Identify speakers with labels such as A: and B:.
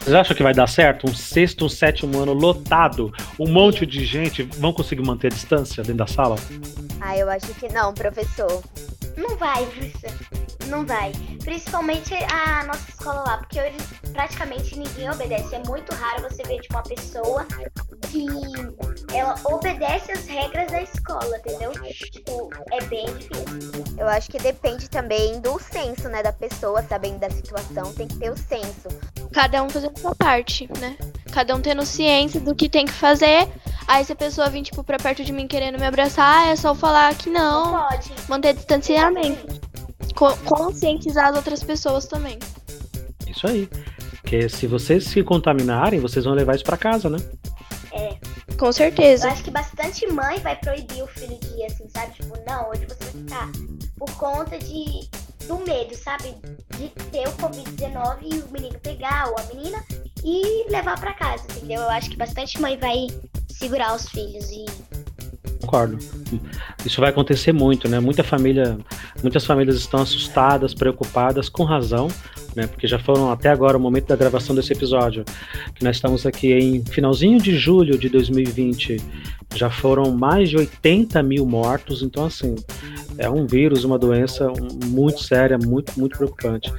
A: Vocês acham que vai dar certo? Um sexto, um sétimo ano lotado, um monte de gente, vão conseguir manter a distância dentro da sala?
B: Ah, eu acho que não, professor.
C: Não vai, professor. Não vai. Principalmente a nossa escola lá, porque hoje praticamente ninguém obedece. É muito raro você ver tipo, uma pessoa que ela obedece as regras da escola, entendeu? Tipo, é bem difícil.
B: Eu acho que depende também do senso, né, da pessoa, sabendo da situação, tem que ter o senso.
D: Cada um fazendo sua parte, né? Cada um tendo ciência do que tem que fazer. Aí se a pessoa vir, tipo, pra perto de mim querendo me abraçar, é só falar que não.
C: Não pode.
D: Manter distanciamento. Co- conscientizar as outras pessoas também.
A: Isso aí. Porque se vocês se contaminarem, vocês vão levar isso pra casa, né?
D: Com
C: Eu
D: certeza.
C: acho que bastante mãe vai proibir o filho de ir assim, sabe? Tipo, não, hoje você vai ficar por conta de do medo, sabe? De ter o Covid-19 e o menino pegar ou a menina e levar pra casa, entendeu? Eu acho que bastante mãe vai segurar os filhos e
A: Concordo. Isso vai acontecer muito, né? Muita família, muitas famílias estão assustadas, preocupadas, com razão, né? Porque já foram até agora o momento da gravação desse episódio, que nós estamos aqui em finalzinho de julho de 2020, já foram mais de 80 mil mortos, então assim é um vírus, uma doença muito séria, muito muito preocupante.